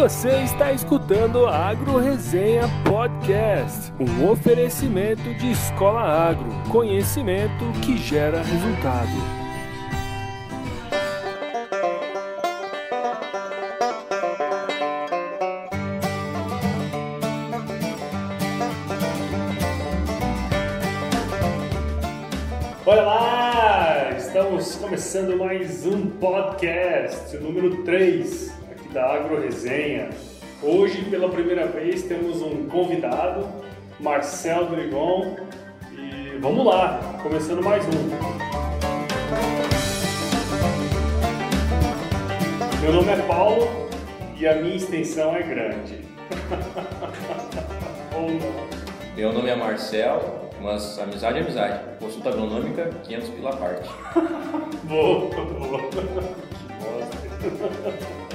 Você está escutando a Agro Resenha Podcast, um oferecimento de Escola Agro, conhecimento que gera resultado. Olha lá! Estamos começando mais um podcast, número 3 aqui da Agro Resenha. Hoje, pela primeira vez, temos um convidado, Marcel Drigon. E vamos lá, começando mais um. Meu nome é Paulo e a minha extensão é grande. Ou não. Meu nome é Marcel, mas amizade é amizade. Consulta agronômica, 500 pila parte. Boa, boa. Que bosta.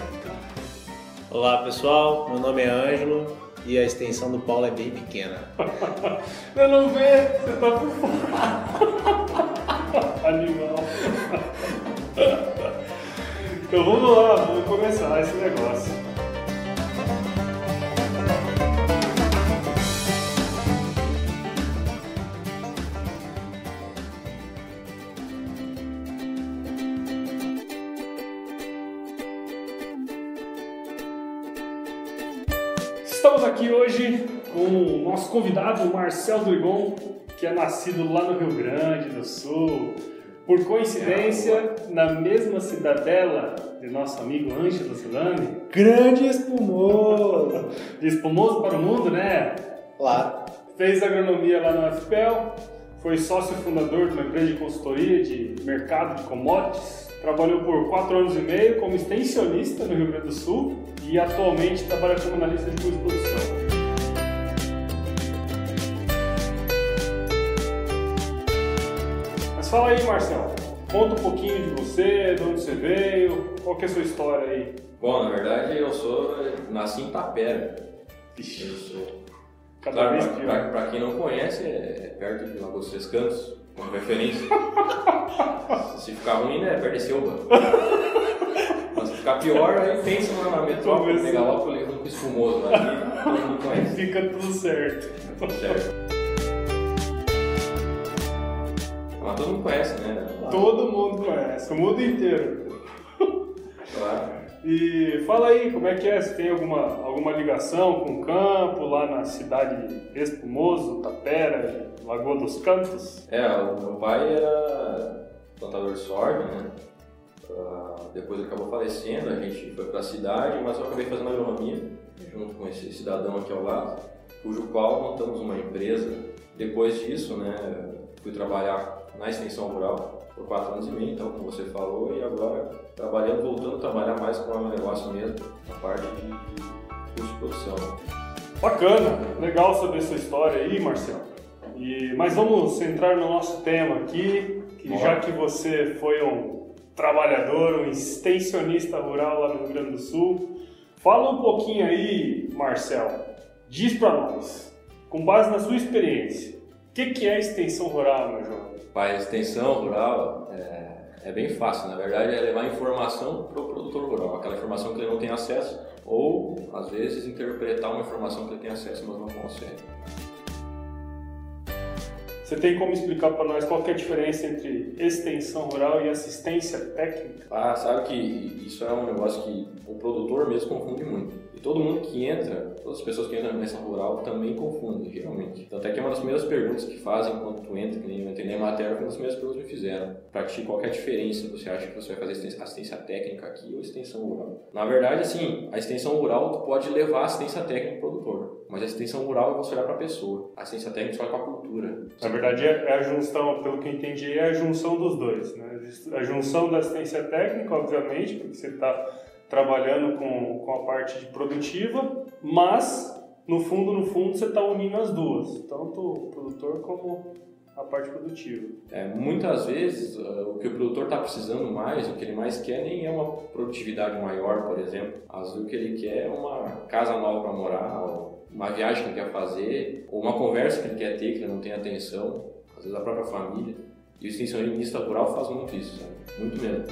Olá pessoal, meu nome é Ângelo e a extensão do Paulo é bem pequena. Eu não vê, você tá por fora. Animal. Então vamos lá, vamos começar esse negócio. Aqui hoje com o nosso convidado, Marcel Duigon, que é nascido lá no Rio Grande do Sul. Por coincidência, na mesma cidadela de nosso amigo Ângelo Silani, Grande espumoso! de espumoso para o mundo, né? Lá. Fez agronomia lá no FPEL, foi sócio fundador de uma empresa de consultoria de mercado de commodities, trabalhou por quatro anos e meio como extensionista no Rio Grande do Sul e atualmente trabalha como analista de custo de produção. Mas fala aí, Marcel, conta um pouquinho de você, de onde você veio, qual que é a sua história aí? Bom, na verdade eu sou. nasci em Tapera. Eu Ixi, sou. cada Claro, vez pra, pior. pra- pra quem não conhece, é perto de Lagoa dos Três Cantos, como referência. Se ficar ruim, né? Perto de Silva. Mas se ficar pior, aí pensa na metrópole, megalópole, um espumoso. Ali todo mundo conhece. Fica tudo certo. Certo. Mas todo mundo conhece, né? Todo mundo conhece, o mundo inteiro. Claro. E fala aí, como é que é? Você tem alguma, alguma ligação com o campo lá na cidade de Espumoso, Tapera, Lagoa dos Cantos? É, o meu pai era plantador de soja, né? Ah, depois acabou falecendo, a gente foi para a cidade, mas eu acabei fazendo agronomia junto com esse cidadão aqui ao lado, cujo qual montamos uma empresa. Depois disso, né, fui trabalhar na extensão rural por quatro anos e meio, então como você falou, e agora trabalhando, voltando a trabalhar mais com o negócio mesmo, na parte de custo de produção. Bacana, legal saber sua história aí, Marcelo. E, mas vamos centrar no nosso tema aqui, que Bora. já que você foi um trabalhador, um extensionista rural lá no Rio Grande do Sul, fala um pouquinho aí, Marcel, diz pra nós, com base na sua experiência, o que, que é extensão rural, meu jovem? Para a extensão rural é, é bem fácil, na verdade é levar informação para o produtor rural, aquela informação que ele não tem acesso, ou às vezes interpretar uma informação que ele tem acesso, mas não consegue. Você tem como explicar para nós qual é a diferença entre extensão rural e assistência técnica? Ah, sabe que isso é um negócio que o produtor mesmo confunde muito. E todo mundo que entra, todas as pessoas que entram na extensão rural também confundem, geralmente. Tanto é que é uma das primeiras perguntas que fazem quando tu entra, que nem eu entrei na matéria, foi uma das primeiras perguntas que me fizeram. Pra ti, qual é a diferença? Você acha que você vai fazer assistência- técnica aqui ou extensão rural? Na verdade, assim, a extensão rural tu pode levar a assistência técnica pro produtor. Mas a extensão rural é você olhar pra pessoa. A assistência técnica você olha pra cultura. Na verdade, é é a junção, pelo que eu entendi, é a junção dos dois. Né? A junção da assistência técnica, obviamente, porque você está trabalhando com, com a parte de produtiva, mas no fundo, no fundo, você está unindo as duas, tanto o produtor como a parte produtiva. É, muitas vezes uh, o que o produtor está precisando mais, o que ele mais quer nem é uma produtividade maior, por exemplo. Às vezes o que ele quer é uma casa nova para morar, ou uma viagem que ele quer fazer, ou uma conversa que ele quer ter que ele não tem atenção, às vezes a própria família. E o extensionista rural faz muito isso, sabe? Muito mesmo.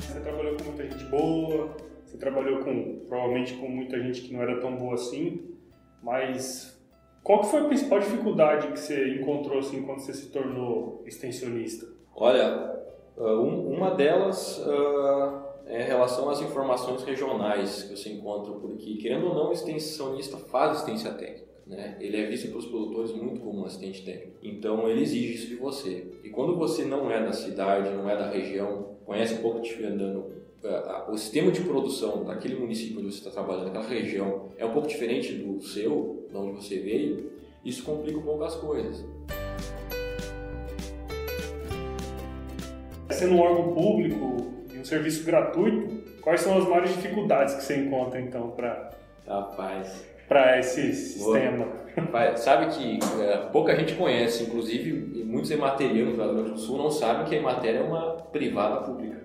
Você trabalhou com muita gente boa, Você trabalhou com, provavelmente com muita gente que não era tão boa assim, mas qual que foi a principal dificuldade que você encontrou assim quando você se tornou extensionista? Olha, uma delas é relação às informações regionais que você encontra, porque querendo ou não, o extensionista faz assistência técnica. Né? Ele é visto pelos produtores muito como um assistente técnico. Então ele exige isso de você. E quando você não é da cidade, não é da região, conhece um pouco de andando o sistema de produção daquele município onde você está trabalhando, daquela região, é um pouco diferente do seu, de onde você veio, isso complica um pouco as coisas. Sendo um órgão público um serviço gratuito, quais são as maiores dificuldades que você encontra então para Rapaz, para esse sistema? Sabe que é, pouca gente conhece, inclusive muitos ematerianos do Rio Grande do Sul não sabem que a Emater é uma privada pública.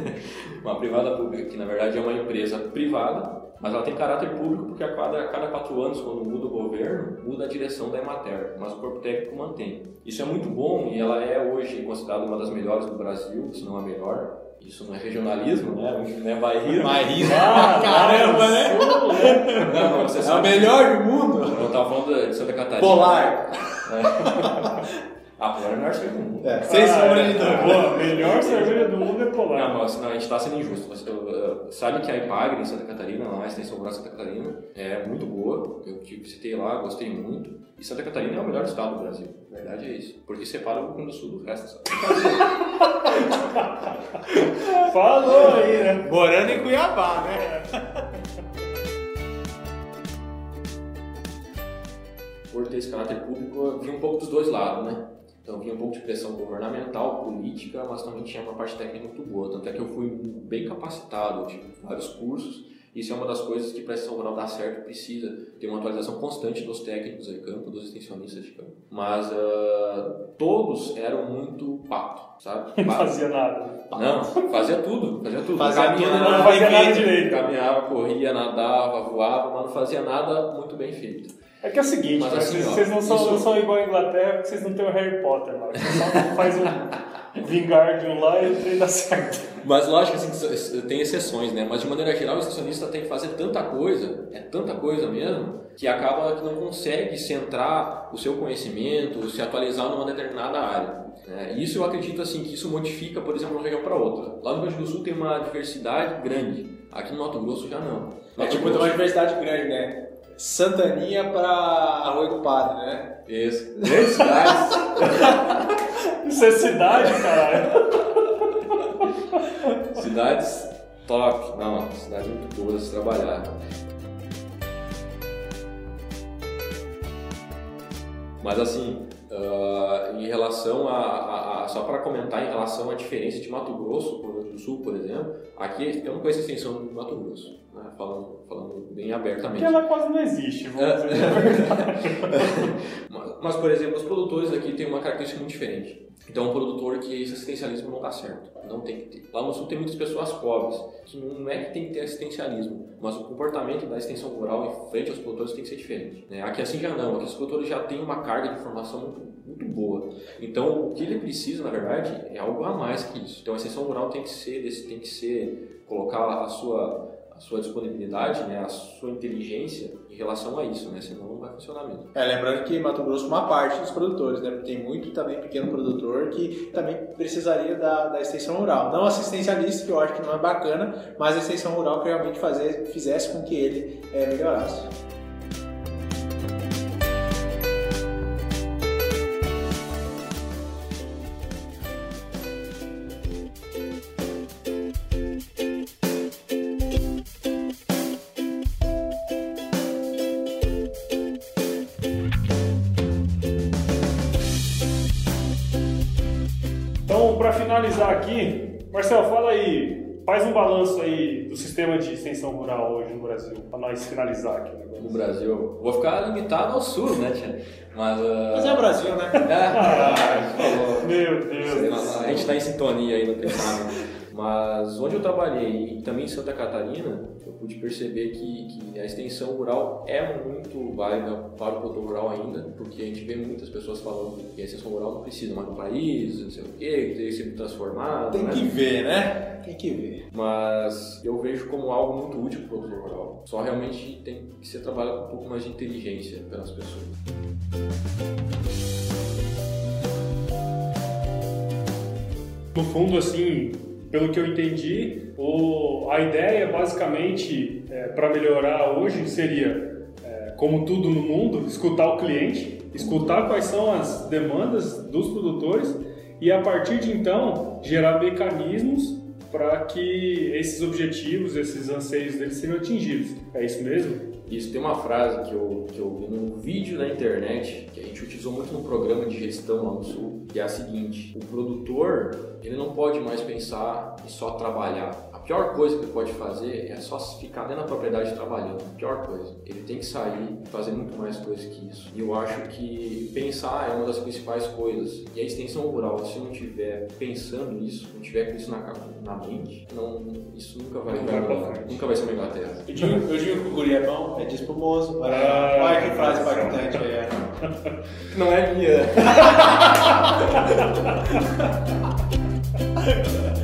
uma privada pública, que na verdade é uma empresa privada, mas ela tem caráter público porque a cada, a cada quatro anos, quando muda o governo, muda a direção da Emater, mas o corpo técnico mantém. Isso é muito bom e ela é hoje considerada uma das melhores do Brasil, se não a melhor, isso não é regionalismo, né? Não é bairrismo. Bairrismo. Ah, caramba, né? Não, você sabe. É o melhor do mundo. Eu tava falando de Santa Catarina. Polar. É. Ah, polar é a melhor cerveja do mundo. É, sem ah, sombra de dúvida. A melhor cerveja do mundo é polar. Não, mas não, a gente está sendo injusto. Você, uh, sabe que a Ipagre em Santa Catarina, lá, a extensão rural Santa Catarina, é muito boa. Eu visitei lá, gostei muito. E Santa Catarina é o melhor estado do Brasil. A verdade é isso. Porque separa o Rio Grande do Sul do resto. Falou aí, né? Morando em Cuiabá, né? Por ter esse caráter público, eu vi um pouco dos dois lados, né? Então vinha um pouco de pressão governamental, política, mas também tinha uma parte técnica muito boa. Tanto é que eu fui bem capacitado, tive vários cursos. Isso é uma das coisas que para a extensão rural dar certo precisa ter uma atualização constante dos técnicos de campo, dos extensionistas de campo. Mas uh, todos eram muito pato, sabe? Não fazia nada. Não, fazia tudo, fazia tudo. Fazia caminhava, tudo, não fazia nada direito. Caminhava, corria, nadava, voava, mas não fazia nada muito bem feito. É que é o seguinte, Mas, assim, vocês, ó, vocês não, são, isso- não são igual a Inglaterra porque vocês não têm o Harry Potter lá. Você só faz um Vingardium lá e o trem dá certo. Mas lógico assim, tem exceções, né? Mas de maneira geral, o extensionista tem que fazer tanta coisa, é tanta coisa mesmo, que acaba que não consegue centrar o seu conhecimento, se atualizar numa determinada área. né? Isso eu acredito assim que isso modifica, por exemplo, de uma região para outra. Lá no Rio Grande do Sul tem uma diversidade grande, aqui no Mato Grosso já não. É tipo de uma universidade grande, né? Santaninha pra Arroio do Padre, né? Isso. Cidades. Isso é cidade, caralho. Cidades top. Não, cidades muito boas de se trabalhar. Mas assim, ah, em relação a- a- Só para comentar em relação à diferença de Mato Grosso para o Rio Grande do Sul, por exemplo, aqui eu não conheço a extensão do Mato Grosso, né? falando, falando bem abertamente. Porque ela quase não existe, vamos É. dizer. Mas, mas, por exemplo, os produtores aqui têm uma característica muito diferente. Então, um produtor que esse assistencialismo não dá certo. Não tem que ter. Lá no sul tem muitas pessoas pobres, que não é que tem que ter assistencialismo, mas o comportamento da extensão rural em frente aos produtores tem que ser diferente. né? Aqui assim já não. Aqui os produtores já têm uma carga de informação muito, muito boa. Então, o que ele precisa, na verdade, é algo a mais que isso. Então, a extensão rural tem que ser, tem que ser colocar a sua a sua disponibilidade, né, a sua inteligência em relação a isso, né, senão não vai funcionar mesmo. É, lembrando que Mato Grosso é uma parte dos produtores, né? Porque tem muito também pequeno produtor que também precisaria da, da extensão rural. Não assistencialista, que eu acho que não é bacana, mas a extensão rural que realmente fazer, fizesse com que ele é, melhorasse. Finalizar aqui, Marcelo, fala aí, faz um balanço aí do sistema de extensão rural hoje no Brasil, para nós finalizar aqui. No Brasil, vou ficar limitado ao sul, né, tia? Mas, uh... Mas é o Brasil, né? Ah, falou. Meu Deus. A gente está em sintonia aí no pensamento. Mas onde eu trabalhei e também em Santa Catarina, eu pude perceber que, que a extensão rural é muito válida para o produtor rural ainda, porque a gente vê muitas pessoas falando que a extensão rural não precisa mais do país, não sei o quê, que tem que ser transformado. Tem né? que ver, né? Tem que ver. Mas eu vejo como algo muito útil para o produtor rural. Só realmente tem que ser trabalhado com um pouco mais de inteligência pelas pessoas. No fundo, assim, pelo que eu entendi, o, a ideia basicamente é, para melhorar hoje seria, é, como tudo no mundo, escutar o cliente, escutar quais são as demandas dos produtores e a partir de então gerar mecanismos para que esses objetivos, esses anseios deles sejam atingidos. É isso mesmo? Isso tem uma frase que eu, que eu vi num vídeo na internet que a gente utilizou muito no programa de gestão lá no Sul, que é a seguinte: o produtor ele não pode mais pensar em só trabalhar. A pior coisa que ele pode fazer é só ficar dentro da propriedade trabalhando. A pior coisa. Ele tem que sair e fazer muito mais coisas que isso. E eu acho que pensar é uma das principais coisas. E a extensão rural, se não tiver pensando nisso, não tiver com isso na, na mente, não, isso nunca vai, Não vai nunca vai ser uma Inglaterra. Eu digo, eu digo que o guri é bom, é despumoso. Olha, Ah, olha que frase impactante aí. é. Não é minha.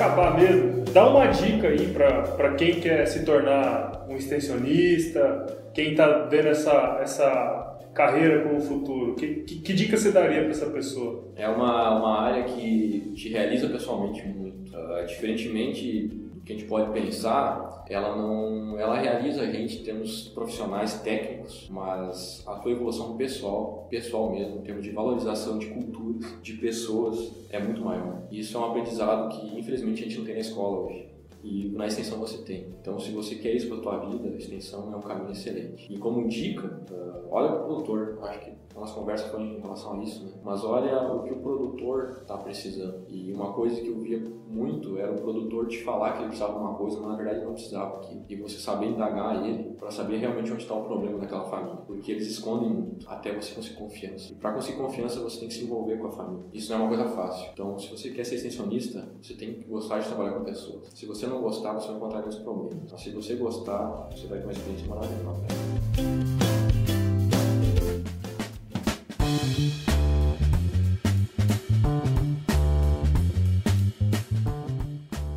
acabar mesmo, dá uma dica aí para quem quer se tornar um extensionista, quem tá vendo essa, essa carreira como futuro. Que, que, que dica você daria para essa pessoa? É uma, uma área que te realiza pessoalmente muito. Ah, diferentemente que a gente pode pensar, ela não, ela realiza a gente em termos profissionais técnicos, mas a tua evolução pessoal, pessoal mesmo, em termos de valorização de culturas, de pessoas, é muito maior. Isso é um aprendizado que infelizmente a gente não tem na escola hoje. E na extensão você tem. Então, se você quer isso para tua vida, a extensão é um caminho excelente. E como dica, ah, olha para o produtor. Acho que a nossa conversa foi em relação a isso, né? Mas olha o que o produtor está precisando. E uma coisa que eu via muito era o produtor te falar que ele precisava de uma coisa, mas na verdade não precisava. E você saber indagar ele para saber realmente onde está o problema daquela família. Porque eles escondem muito até você conseguir confiança. E para conseguir confiança, você tem que se envolver com a família. Isso não é uma coisa fácil. Então, se você quer ser extensionista, você tem que gostar de trabalhar com pessoas. Se você não gostar, você vai encontrar muitos problemas. Mas se você gostar, você vai ter uma experiência maravilhosa.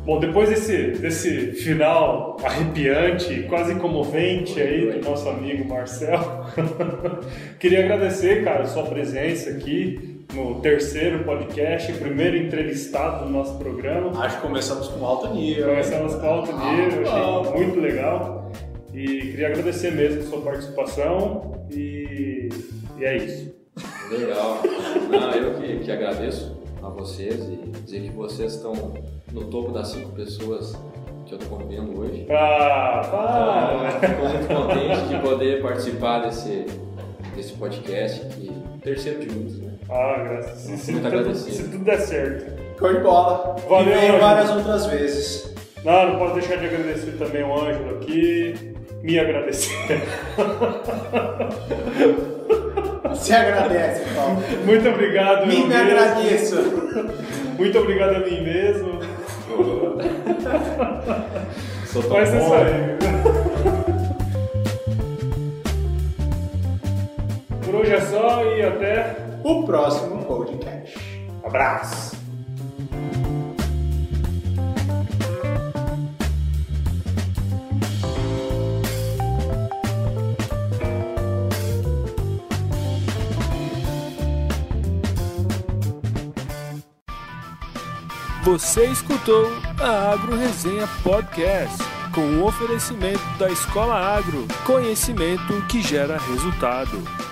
Bom, depois desse, desse final arrepiante, quase comovente aí do nosso amigo Marcel, queria agradecer, cara, a sua presença aqui no terceiro podcast, primeiro entrevistado do nosso programa. Acho que começamos com alto nível. Começamos com alto nível, Ah, achei muito legal. E queria agradecer mesmo a sua participação e, e é isso. Legal. Não, eu que, que agradeço a vocês e dizer que vocês estão no topo das cinco pessoas que eu estou convivendo hoje. Ah, Então, para! Fico muito contente de poder participar desse, desse podcast, que terceiro de muitos, né? Ah, graças. Se, se, Muito tudo, agradecido. se tudo der certo. Show de bola. Valeu, e vem várias outras vezes. Não, não posso deixar de agradecer também o Ângelo aqui. Me agradecer. Se agradece, Paulo. Muito obrigado. Me, me agradeço. Muito obrigado a mim mesmo. Sou tão ser bom. isso aí. Por hoje é só e até. O próximo podcast. Abraço. Você escutou a Agro Resenha Podcast, com o oferecimento da Escola Agro, conhecimento que gera resultado.